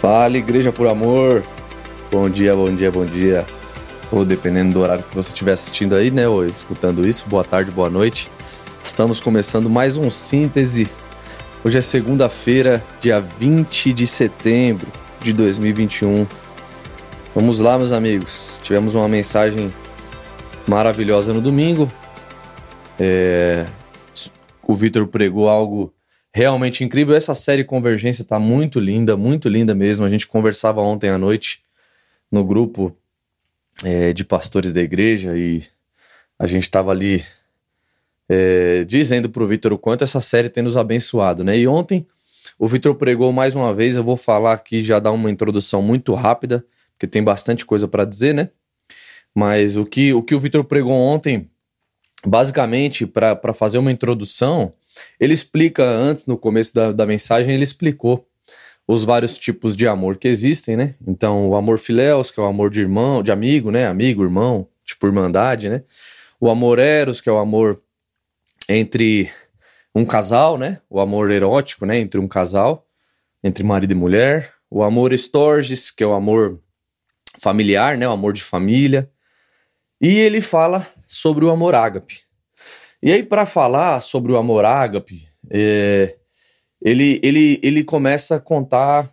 Fala, Igreja por Amor. Bom dia, bom dia, bom dia. Ou dependendo do horário que você estiver assistindo aí, né? Ou escutando isso, boa tarde, boa noite. Estamos começando mais um síntese. Hoje é segunda-feira, dia 20 de setembro de 2021. Vamos lá, meus amigos. Tivemos uma mensagem maravilhosa no domingo. É... O Vitor pregou algo realmente incrível. Essa série Convergência tá muito linda, muito linda mesmo. A gente conversava ontem à noite no grupo é, de pastores da igreja e a gente estava ali é, dizendo pro Vitor o quanto essa série tem nos abençoado, né? E ontem o Vitor pregou mais uma vez. Eu vou falar aqui, já dar uma introdução muito rápida, porque tem bastante coisa para dizer, né? Mas o que o, que o Vitor pregou ontem, basicamente, para fazer uma introdução, ele explica antes, no começo da, da mensagem, ele explicou os vários tipos de amor que existem, né? Então, o amor filéus, que é o amor de irmão, de amigo, né? Amigo, irmão, tipo irmandade, né? O amor eros, que é o amor entre um casal, né? O amor erótico, né? Entre um casal, entre marido e mulher. O amor estorges, que é o amor familiar, né? O amor de família. E ele fala sobre o amor ágape. E aí, para falar sobre o amor ágape, é, ele, ele, ele começa a contar.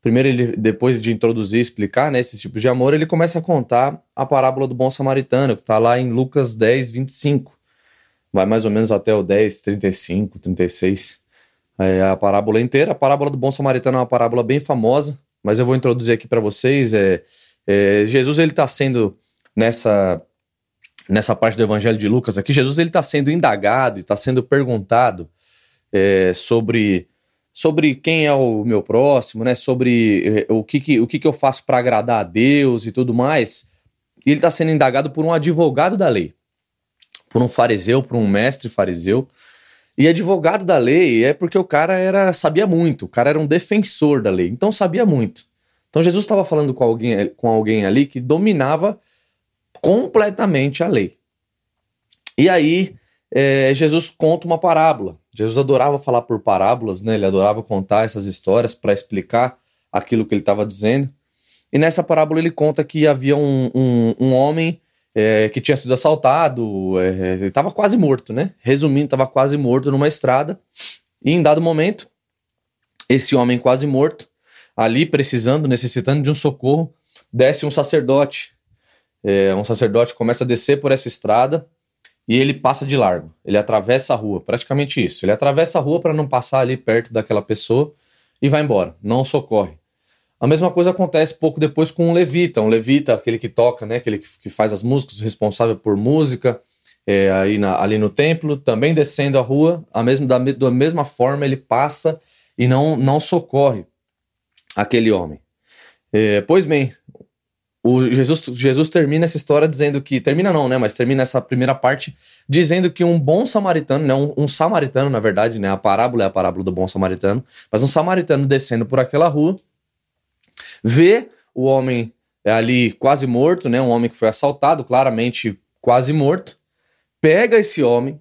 Primeiro, ele, depois de introduzir e explicar né, esses tipos de amor, ele começa a contar a parábola do bom samaritano, que está lá em Lucas 10, 25. Vai mais ou menos até o 10, 35, 36. É a parábola inteira. A parábola do bom samaritano é uma parábola bem famosa, mas eu vou introduzir aqui para vocês. É, é, Jesus ele está sendo nessa nessa parte do Evangelho de Lucas aqui, Jesus ele está sendo indagado e está sendo perguntado é, sobre sobre quem é o meu próximo, né? Sobre é, o que, que o que, que eu faço para agradar a Deus e tudo mais. E ele está sendo indagado por um advogado da lei, por um fariseu, por um mestre fariseu. E advogado da lei é porque o cara era sabia muito, o cara era um defensor da lei, então sabia muito. Então Jesus estava falando com alguém, com alguém ali que dominava completamente a lei. E aí, é, Jesus conta uma parábola. Jesus adorava falar por parábolas, né? Ele adorava contar essas histórias para explicar aquilo que ele estava dizendo. E nessa parábola ele conta que havia um, um, um homem é, que tinha sido assaltado, é, ele estava quase morto, né? Resumindo, estava quase morto numa estrada. E em dado momento, esse homem quase morto, ali precisando, necessitando de um socorro, desce um sacerdote é, um sacerdote começa a descer por essa estrada e ele passa de largo. Ele atravessa a rua, praticamente isso. Ele atravessa a rua para não passar ali perto daquela pessoa e vai embora, não socorre. A mesma coisa acontece pouco depois com um levita. Um levita, aquele que toca, né, aquele que, faz as músicas, responsável por música, é, aí na, ali no templo, também descendo a rua, a mesma, da, da mesma forma ele passa e não, não socorre aquele homem. É, pois bem, o Jesus, Jesus termina essa história dizendo que. Termina não, né? Mas termina essa primeira parte dizendo que um bom samaritano, né? Um, um, samaritano, na verdade, né? A parábola é a parábola do bom samaritano. Mas um samaritano descendo por aquela rua, vê o homem ali quase morto, né? Um homem que foi assaltado, claramente quase morto. Pega esse homem,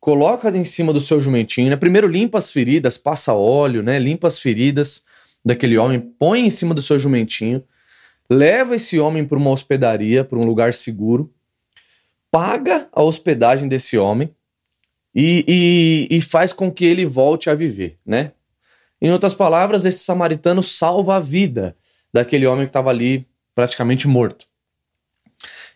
coloca em cima do seu jumentinho, né? Primeiro limpa as feridas, passa óleo, né? Limpa as feridas daquele homem, põe em cima do seu jumentinho leva esse homem para uma hospedaria, para um lugar seguro, paga a hospedagem desse homem e, e, e, faz com que ele volte a viver, né? Em outras palavras, esse samaritano salva a vida daquele homem que estava ali praticamente morto.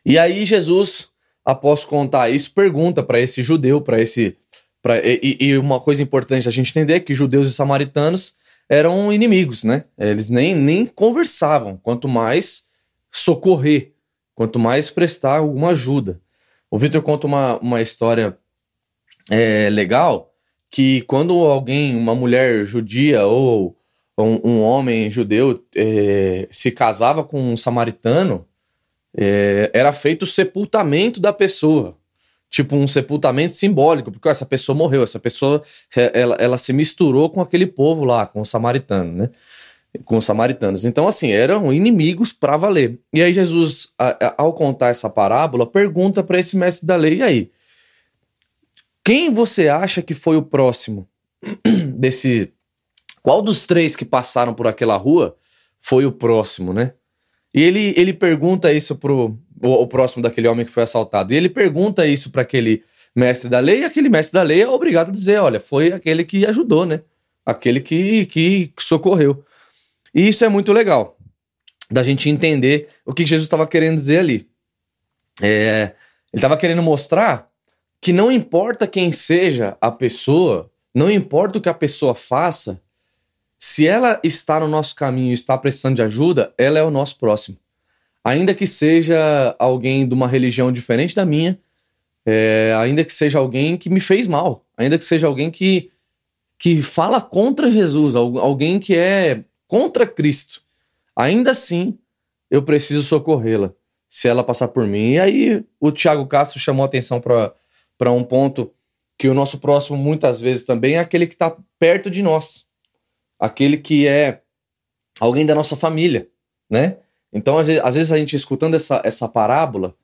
E aí Jesus, após contar isso, pergunta para esse judeu, para esse, pra, e, e uma coisa importante a gente entender é que judeus e samaritanos eram inimigos, né? Eles nem, nem conversavam, quanto mais socorrer, quanto mais prestar alguma ajuda. O Victor conta uma, uma história é, legal que quando alguém, uma mulher judia ou um, um homem judeu é, se casava com um samaritano, é, era feito o sepultamento da pessoa tipo um sepultamento simbólico, porque ó, essa pessoa morreu, essa pessoa ela, ela se misturou com aquele povo lá, com o samaritano, né? Com os samaritanos. Então, assim, eram inimigos para valer. E aí, Jesus, ao contar essa parábola, pergunta para esse mestre da lei: e aí? Quem você acha que foi o próximo desse Qual dos três que passaram por aquela rua foi o próximo, né? E ele, ele pergunta isso pro o, o próximo daquele homem que foi assaltado. E ele pergunta isso para aquele mestre da lei, e aquele mestre da lei é obrigado a dizer: olha, foi aquele que ajudou, né? Aquele que, que socorreu. E isso é muito legal, da gente entender o que Jesus estava querendo dizer ali. É, ele estava querendo mostrar que não importa quem seja a pessoa, não importa o que a pessoa faça, se ela está no nosso caminho e está precisando de ajuda, ela é o nosso próximo. Ainda que seja alguém de uma religião diferente da minha, é, ainda que seja alguém que me fez mal, ainda que seja alguém que, que fala contra Jesus, alguém que é contra Cristo, ainda assim eu preciso socorrê-la se ela passar por mim. E aí o Tiago Castro chamou atenção para um ponto que o nosso próximo muitas vezes também é aquele que está perto de nós aquele que é alguém da nossa família, né? Então, às vezes, a gente escutando essa, essa parábola,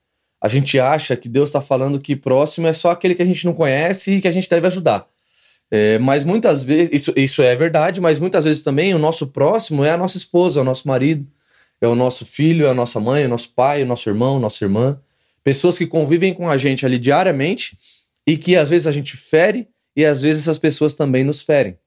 a gente acha que Deus está falando que próximo é só aquele que a gente não conhece e que a gente deve ajudar. É, mas muitas vezes, isso, isso é verdade, mas muitas vezes também o nosso próximo é a nossa esposa, é o nosso marido, é o nosso filho, é a nossa mãe, é o nosso pai, é o nosso irmão, nossa irmã. Pessoas que convivem com a gente ali diariamente e que às vezes a gente fere e às vezes essas pessoas também nos ferem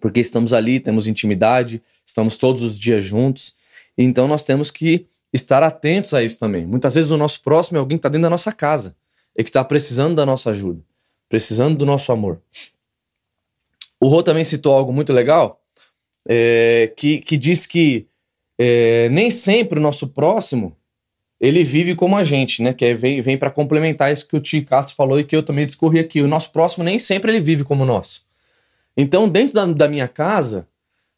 porque estamos ali, temos intimidade, estamos todos os dias juntos. Então nós temos que estar atentos a isso também. Muitas vezes o nosso próximo é alguém que está dentro da nossa casa e que está precisando da nossa ajuda, precisando do nosso amor. O Rô também citou algo muito legal, é, que, que diz que é, nem sempre o nosso próximo ele vive como a gente, né? Que é, vem, vem para complementar isso que o Tio Castro falou e que eu também discorri aqui. O nosso próximo nem sempre ele vive como nós. Então, dentro da, da minha casa,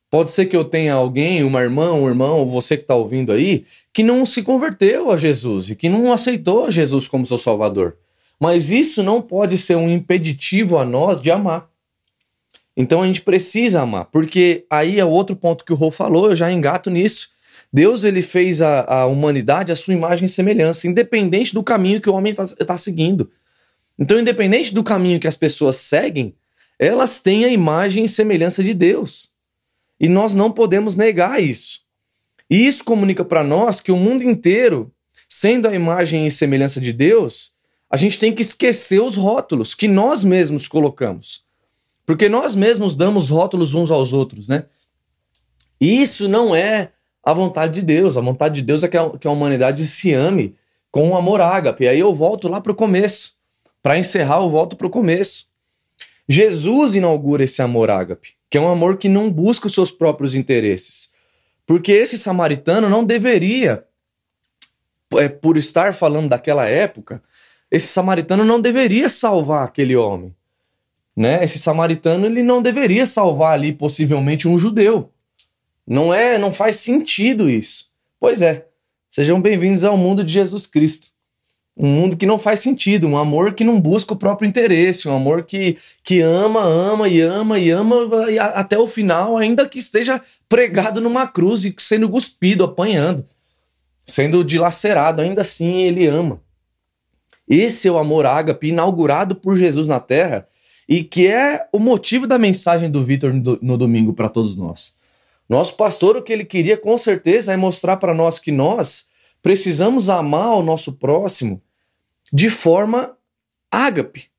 pode ser que eu tenha alguém, uma irmã, um irmão, você que está ouvindo aí, que não se converteu a Jesus e que não aceitou a Jesus como seu Salvador. Mas isso não pode ser um impeditivo a nós de amar. Então a gente precisa amar, porque aí é outro ponto que o Rô falou, eu já engato nisso. Deus ele fez a, a humanidade a sua imagem e semelhança, independente do caminho que o homem está tá seguindo. Então, independente do caminho que as pessoas seguem, elas têm a imagem e semelhança de Deus. E nós não podemos negar isso. E isso comunica para nós que o mundo inteiro, sendo a imagem e semelhança de Deus, a gente tem que esquecer os rótulos que nós mesmos colocamos. Porque nós mesmos damos rótulos uns aos outros, né? E isso não é a vontade de Deus. A vontade de Deus é que a, que a humanidade se ame com um amor ágape. E aí eu volto lá para o começo. Para encerrar, eu volto para o começo. Jesus inaugura esse amor ágape, que é um amor que não busca os seus próprios interesses. Porque esse samaritano não deveria, é, por estar falando daquela época, esse samaritano não deveria salvar aquele homem. Né? Esse samaritano ele não deveria salvar ali possivelmente um judeu. Não é, não faz sentido isso. Pois é. Sejam bem-vindos ao mundo de Jesus Cristo um mundo que não faz sentido, um amor que não busca o próprio interesse, um amor que, que ama, ama e ama e ama e a, até o final, ainda que esteja pregado numa cruz e sendo cuspido, apanhando, sendo dilacerado, ainda assim ele ama. Esse é o amor ágape inaugurado por Jesus na terra e que é o motivo da mensagem do Vitor no, no domingo para todos nós. Nosso pastor, o que ele queria com certeza é mostrar para nós que nós precisamos amar o nosso próximo de forma ágape.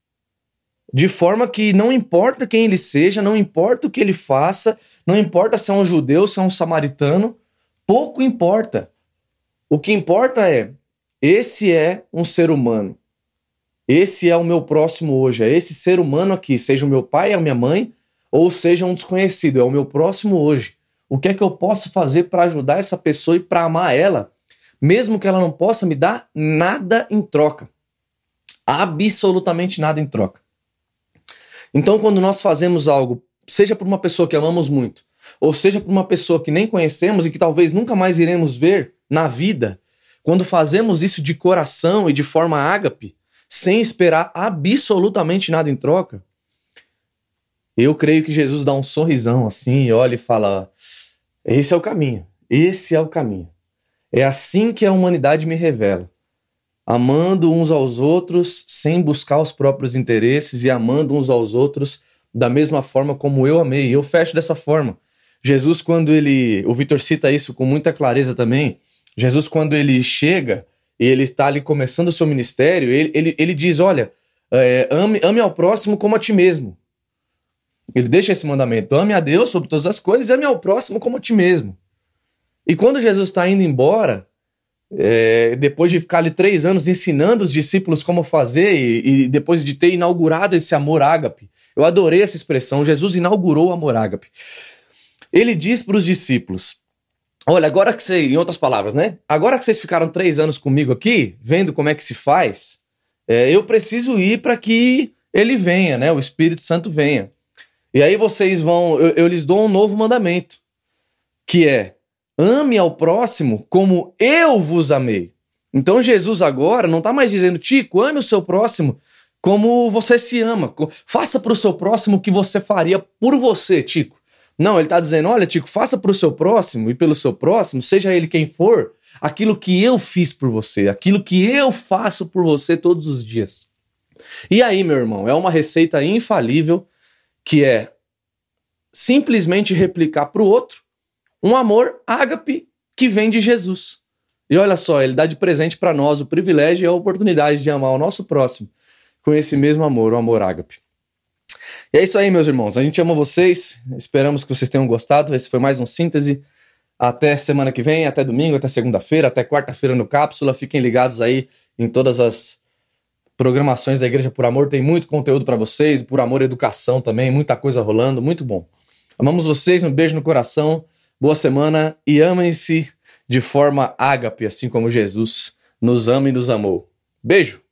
De forma que não importa quem ele seja, não importa o que ele faça, não importa se é um judeu, se é um samaritano, pouco importa. O que importa é: esse é um ser humano. Esse é o meu próximo hoje. É esse ser humano aqui, seja o meu pai, a minha mãe, ou seja um desconhecido. É o meu próximo hoje. O que é que eu posso fazer para ajudar essa pessoa e para amar ela mesmo que ela não possa me dar nada em troca. Absolutamente nada em troca. Então, quando nós fazemos algo, seja por uma pessoa que amamos muito, ou seja por uma pessoa que nem conhecemos e que talvez nunca mais iremos ver na vida, quando fazemos isso de coração e de forma ágape, sem esperar absolutamente nada em troca, eu creio que Jesus dá um sorrisão assim, olha e fala: esse é o caminho, esse é o caminho. É assim que a humanidade me revela. Amando uns aos outros sem buscar os próprios interesses e amando uns aos outros da mesma forma como eu amei. Eu fecho dessa forma. Jesus, quando ele. O Vitor cita isso com muita clareza também. Jesus, quando ele chega e ele está ali começando o seu ministério, ele, ele, ele diz: Olha, é, ame, ame ao próximo como a ti mesmo. Ele deixa esse mandamento: ame a Deus sobre todas as coisas e ame ao próximo como a ti mesmo. E quando Jesus está indo embora, é, depois de ficar ali três anos ensinando os discípulos como fazer e, e, depois de ter inaugurado esse amor ágape, eu adorei essa expressão. Jesus inaugurou o amor ágape. Ele diz para os discípulos: Olha, agora que vocês, em outras palavras, né? Agora que vocês ficaram três anos comigo aqui, vendo como é que se faz, é, eu preciso ir para que ele venha, né? O Espírito Santo venha. E aí vocês vão, eu, eu lhes dou um novo mandamento, que é ame ao próximo como eu vos amei. Então Jesus agora não está mais dizendo, Tico, ame o seu próximo como você se ama. Faça para o seu próximo o que você faria por você, Tico. Não, ele está dizendo, olha, Tico, faça para o seu próximo e pelo seu próximo, seja ele quem for, aquilo que eu fiz por você, aquilo que eu faço por você todos os dias. E aí, meu irmão, é uma receita infalível que é simplesmente replicar para o outro um amor ágape que vem de Jesus. E olha só, ele dá de presente para nós o privilégio e a oportunidade de amar o nosso próximo com esse mesmo amor, o amor ágape. E é isso aí, meus irmãos. A gente ama vocês. Esperamos que vocês tenham gostado. Esse foi mais um síntese. Até semana que vem, até domingo, até segunda-feira, até quarta-feira no Cápsula. Fiquem ligados aí em todas as programações da Igreja por Amor. Tem muito conteúdo para vocês, por amor educação também, muita coisa rolando, muito bom. Amamos vocês, um beijo no coração, boa semana e amem-se de forma ágape, assim como Jesus nos ama e nos amou. Beijo!